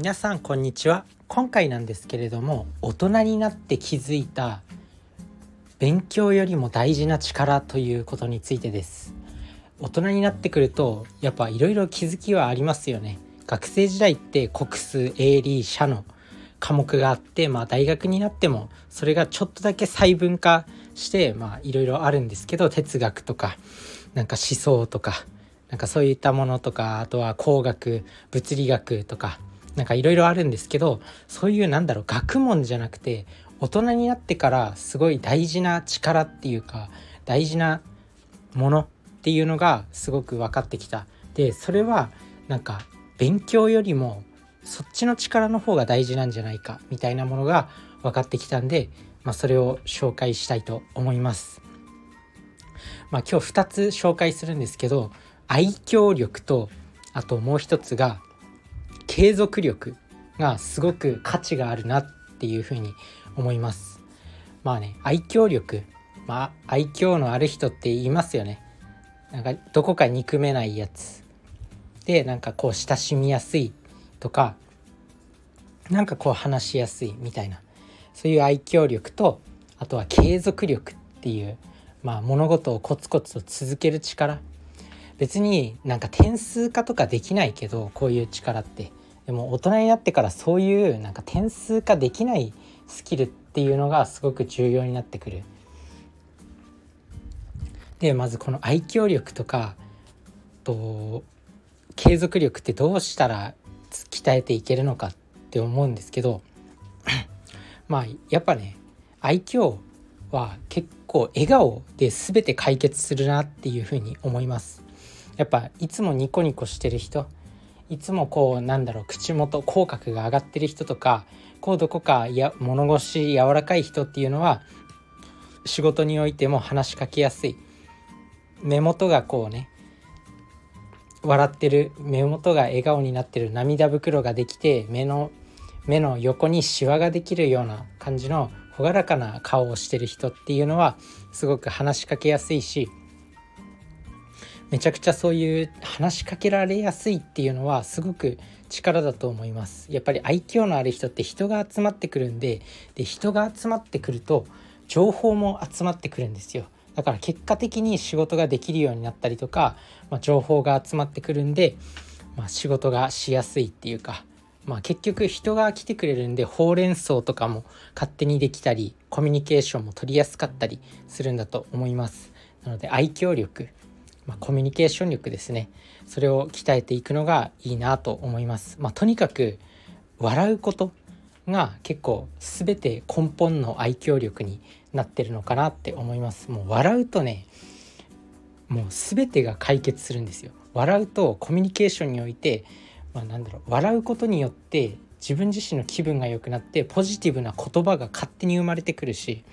皆さんこんにちは。今回なんですけれども大人になって気づいた勉強よりも大事な力ということについてです。大人になってくるとやっぱいろいろ気づきはありますよね。学生時代って国数英理社の科目があってまあ大学になってもそれがちょっとだけ細分化してまあいろいろあるんですけど哲学とかなんか思想とかなんかそういったものとかあとは工学物理学とかなんかいろいろあるんですけどそういうなんだろう学問じゃなくて大人になってからすごい大事な力っていうか大事なものっていうのがすごく分かってきた。でそれはなんか勉強よりもそっちの力の方が大事なんじゃないかみたいなものが分かってきたんで、まあ、それを紹介したいと思います。まあ、今日2つ紹介するんですけど愛嬌力とあともう一つが継続力がすごく価値があるなっていうふうに思います。まあね愛嬌力。まあ愛嬌のある人って言いますよね。なんかどこか憎めないやつ。でなんかこう親しみやすいとかなんかこう話しやすいみたいな。そういう愛嬌力とあとは継続力っていうまあ物事をコツコツと続ける力。別になんか点数化とかできないけどこういう力って。でも大人になってからそういうなんか点数化できないスキルっていうのがすごく重要になってくる。でまずこの愛嬌力とかと継続力ってどうしたら鍛えていけるのかって思うんですけど まあやっぱね愛嬌は結構笑顔で全て解決するなっていうふうに思います。やっぱいつもニコニコしてる人いつもこうなんだろう口元口角が上がってる人とかこうどこかや物腰柔らかい人っていうのは仕事においても話しかけやすい。目元がこうね笑ってる目元が笑顔になってる涙袋ができて目の目の横にシワができるような感じの朗らかな顔をしてる人っていうのはすごく話しかけやすいしめちゃくちゃそういう話しかけられやすいっていうのはすごく力だと思います。やっぱり愛嬌のある人って人が集まってくるんでで人が集まってくると情報も集まってくるんですよ。だから結果的に仕事ができるようになったりとか、まあ、情報が集まってくるんで、まあ、仕事がしやすいっていうか、まあ、結局人が来てくれるんでほうれん草とかも勝手にできたりコミュニケーションも取りやすかったりするんだと思います。なので愛嬌力まあ、コミュニケーション力ですねそれを鍛えていくのがいいなと思います。まあ、とにかく笑うことが結構全て根本の愛嬌力になってるのかなって思います。もう笑うとねもう全てが解決するんですよ。笑うとコミュニケーションにおいて、まあ、なんだろう笑うことによって自分自身の気分が良くなってポジティブな言葉が勝手に生まれてくるし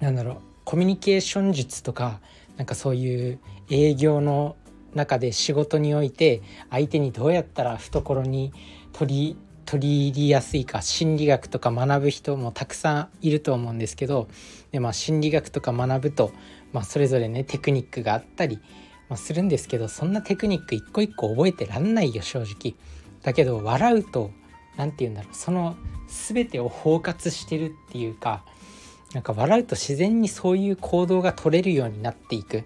なんだろうコミュニケーション術とかなんかそういう営業の中で仕事において相手にどうやったら懐に取り取り入りやすいか心理学とか学ぶ人もたくさんいると思うんですけどで、まあ、心理学とか学ぶと、まあ、それぞれねテクニックがあったり、まあ、するんですけどそんなテクニック一個一個覚えてらんないよ正直。だけど笑うと何て言うんだろうその全てを包括してるっていうかなんか笑うと自然にそういう行動が取れるようになっていく、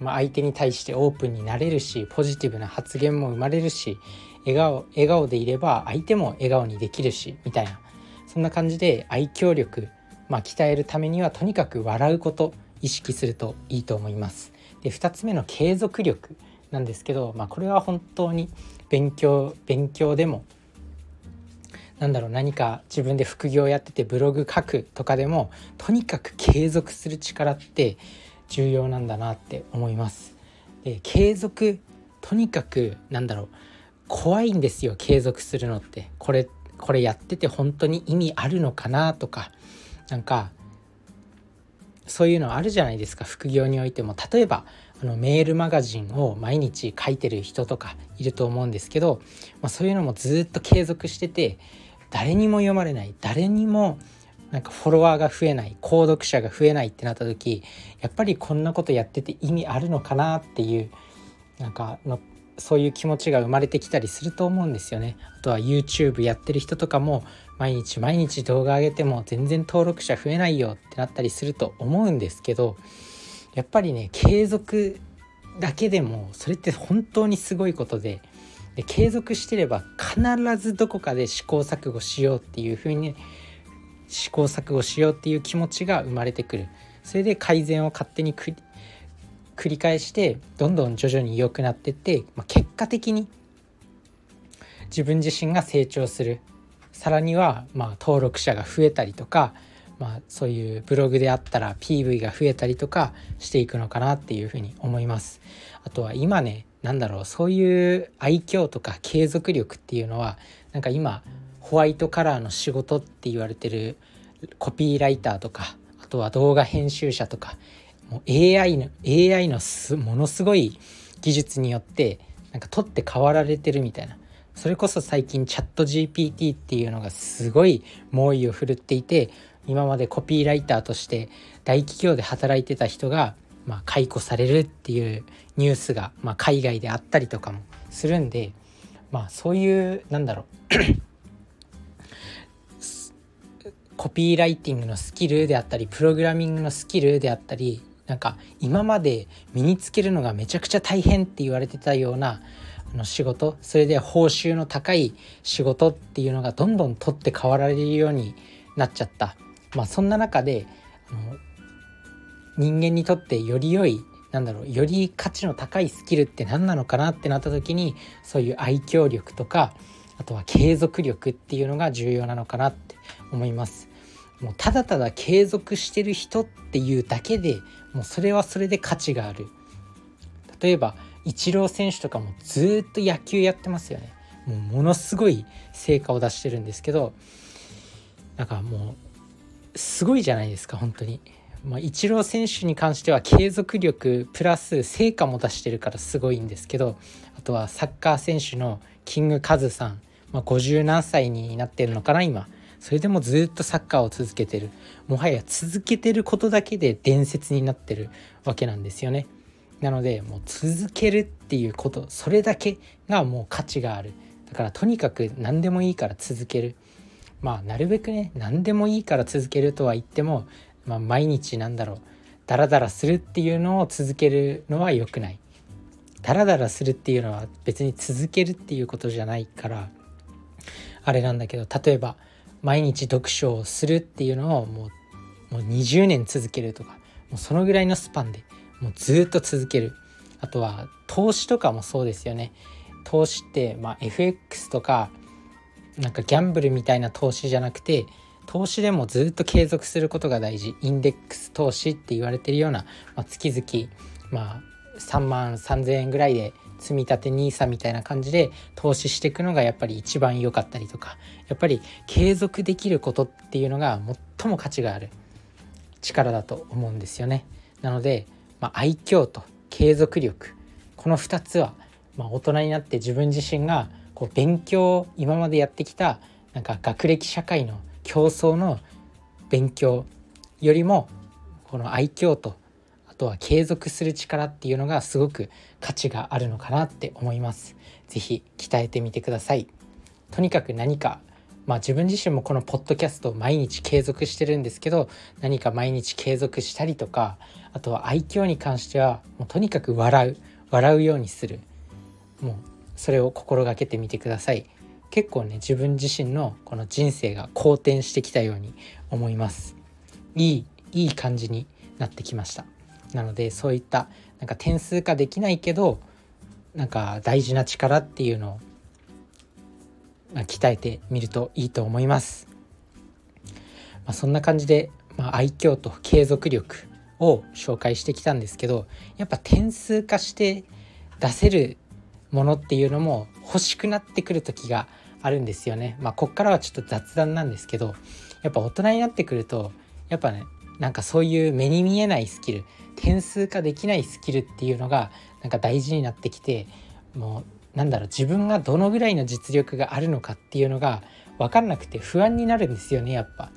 まあ、相手に対してオープンになれるしポジティブな発言も生まれるし笑顔笑顔でいれば相手も笑顔にできるしみたいなそんな感じで愛嬌力、まあ、鍛えるためにはとにかく笑うこと意識するといいと思います。で2つ目の継続力なんですけど、まあ、これは本当に勉強勉強でもなんだろう何か自分で副業やっててブログ書くとかでもとにかく継続する力って重要なんだなって思います。で継続とにかくなんだろう怖いんですよ継続するのって。これこれやってて本当に意味あるのかなとか。なんかそういうのあるじゃないですか副業においても。例えばあのメールマガジンを毎日書いてる人とかいると思うんですけど、まあ、そういうのもずっと継続してて誰にも読まれない誰にもなんかフォロワーが増えない購読者が増えないってなった時やっぱりこんなことやってて意味あるのかなっていうなんかのそういう気持ちが生まれてきたりすると思うんですよね。あとは YouTube やってる人とかも毎日毎日動画上げても全然登録者増えないよってなったりすると思うんですけどやっぱりね継続だけでもそれって本当にすごいことでで継続してれば必ずどこかで試行錯誤しようっていう風に、ね、試行錯誤しようっていう気持ちが生まれてくるそれで改善を勝手に繰り返してどんどん徐々に良くなってって、まあ、結果的に自分自身が成長するさらにはまあ登録者が増えたりとかまあ、そういうブログであったら PV が増えたりとかしていくのかなっていうふうに思います。あとは今ね何だろうそういう愛嬌とか継続力っていうのはなんか今ホワイトカラーの仕事って言われてるコピーライターとかあとは動画編集者とかもう AI の AI のすものすごい技術によってなんか取って代わられてるみたいな。それこそ最近チャット GPT っていうのがすごい猛威を振るっていて今までコピーライターとして大企業で働いてた人が、まあ、解雇されるっていうニュースが、まあ、海外であったりとかもするんで、まあ、そういうなんだろう。コピーライティングのスキルであったりプログラミングのスキルであったりなんか今まで身につけるのがめちゃくちゃ大変って言われてたようなあの仕事それで報酬の高い仕事っていうのがどんどん取って代わられるようになっちゃった。まあ、そんな中であの人間にとってより良いなんだろうより価値の高いスキルって何なのかなってなった時にそういう愛嬌力とかあとは継続力っていうのが重要なのかなって思います。もうただただ継続してる人っていうだけでもうそれはそれで価値がある。例えばイチロー選手とかもずっと野球やってますよね。もうものすごい成果を出してるんですけどなんかもうすごいじゃないですか本当に。まあ、イチロー選手に関しては継続力プラス成果も出してるからすごいんですけどあとはサッカー選手のキングカズさん、まあ、50何歳になってるのかな今。それでもずっとサッカーを続けてる。もはや続けてることだけで伝説になってるわけなんですよね。なのでもう続けるっていうことそれだけがもう価値がある。だからとにかく何でもいいから続ける。まあなるべくね何でもいいから続けるとは言っても、まあ、毎日なんだろうダラダラするっていうのを続けるのは良くない。ダラダラするっていうのは別に続けるっていうことじゃないからあれなんだけど例えば毎日読書をするっていうのをもうもう20年続けるとかもうそのぐらいのスパンでもうずっと続ける。あとは投資とかもそうですよね。投資って、まあ、FX とかなんかギャンブルみたいな投資じゃなくて投資でもずっと継続することが大事。インデックス投資って言われてるような、まあ、月々まあ3万3,000円ぐらいで積み立て NISA みたいな感じで投資していくのがやっぱり一番良かったりとかやっぱり継続できることっていうのが最も価値がある。力だと思うんですよね。なので、まあ、愛嬌と継続力。この2つは、まあ、大人になって自分自身がこう勉強今までやってきたなんか学歴社会の競争の勉強よりもこの愛嬌とあとは継続する力っていうのがすごく価値があるのかなって思います。是非鍛えてみてください。とにかく何かまあ自分自身もこのポッドキャストを毎日継続してるんですけど何か毎日継続したりとかあとは愛嬌に関してはもうとにかく笑う笑うようにするもうそれを心がけてみてください結構ね自分自身のこの人生が好転してきたように思います。いいいい感じになってきました。なのでそういったなんか点数化できないけどなんか大事な力っていうのを、ま、鍛えてみるといいと思います、まあ、そんな感じで、まあ、愛嬌と継続力を紹介してきたんですけどやっぱ点数化して出せるものっていうのも欲しくなってくる時があるんですよね。まあこっからはちょっと雑談なんですけどやっぱ大人になってくるとやっぱねなんかそういう目に見えないスキル点数化できないスキルっていうのがなんか大事になってきてもうなんだろう自分がどのぐらいの実力があるのかっていうのが分かんなくて不安になるんですよねやっぱ。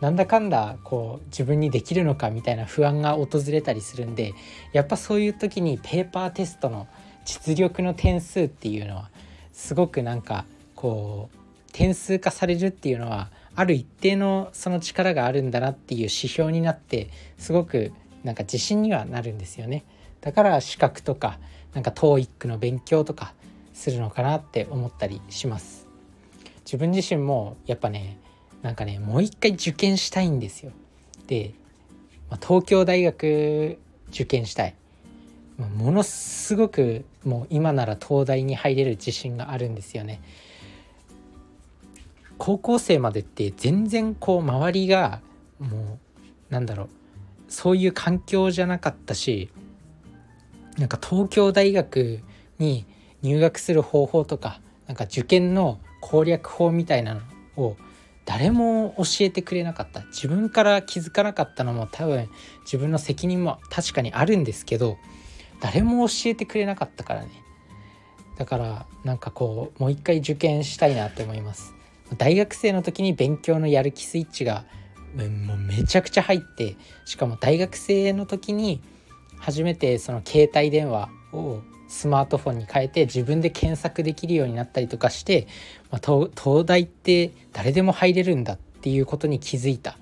なんだかんだこう自分にできるのかみたいな不安が訪れたりするんでやっぱそういう時にペーパーテストの実力の点数っていうのはすごくなんかこう点数化されるっていうのはある一定のその力があるんだなっていう指標になってすごくなんか自信にはなるんですよね。だから資格とかなんか TOEIC の勉強とかするのかなって思ったりします。自分自身もやっぱねなんかねもう一回受験したいんですよ。で、まあ、東京大学受験したい。ものすごくもう今なら東大に入れる自信があるんですよね。高校生までって全然こう周りがもうなんだろうそういう環境じゃなかったしなんか東京大学に入学する方法とかなんか受験の攻略法みたいなのを誰も教えてくれなかった。自分から気づかなかったのも多分自分の責任も確かにあるんですけど誰も教えてくれなかったからね。だからなんかこうもう一回受験したいなって思います。大学生の時に勉強のやる気スイッチがもうめちゃくちゃ入ってしかも大学生の時に初めてその携帯電話をスマートフォンに変えて自分で検索できるようになったりとかして、まあ、東大って誰でも入れるんだっていうことに気づいた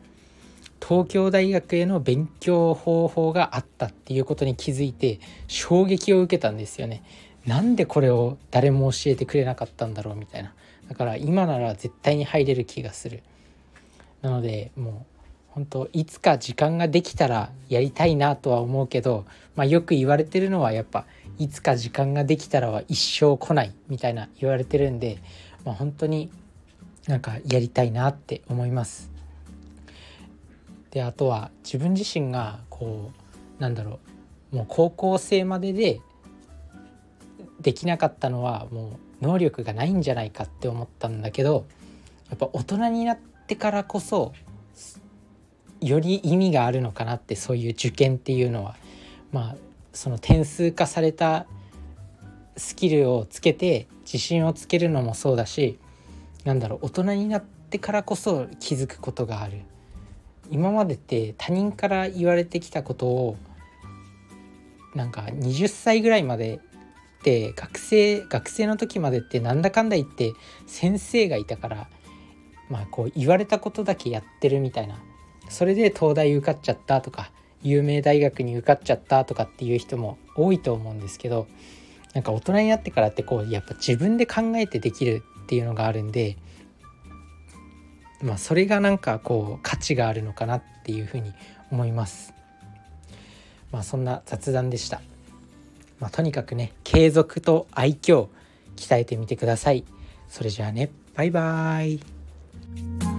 東京大学への勉強方法があったっていうことに気づいて衝撃を受けたんですよね。なんでこれを誰も教えてくれなかったんだろうみたいなだから今なら絶対に入れる気がするなのでもう本当いつか時間ができたらやりたいなとは思うけど、まあ、よく言われてるのはやっぱいつか時間ができたらは一生来ないみたいな言われてるんで、まあ、本当になんかやりたいなって思います。であとは自分自身がこうなんだろうもう高校生まででできなかったのはもう能力がないんじゃないかって思ったんだけどやっぱ大人になってからこそより意味があるのかなってそういう受験っていうのはまあその点数化されたスキルをつけて自信をつけるのもそうだしなんだろう大人になってからこそ気づくことがある。今までって他人から言われてきたことをなんか20歳ぐらいまでって学生学生の時までってなんだかんだ言って先生がいたからまあこう言われたことだけやってるみたいなそれで東大受かっちゃったとか有名大学に受かっちゃったとかっていう人も多いと思うんですけどなんか大人になってからってこうやっぱ自分で考えてできるっていうのがあるんでまあそれがなんかこう価値があるのかなっていうふうに思います。まあそんな雑談でした。まあ、とにかくね継続と愛嬌鍛えてみてください。それじゃあね。バイバーイ。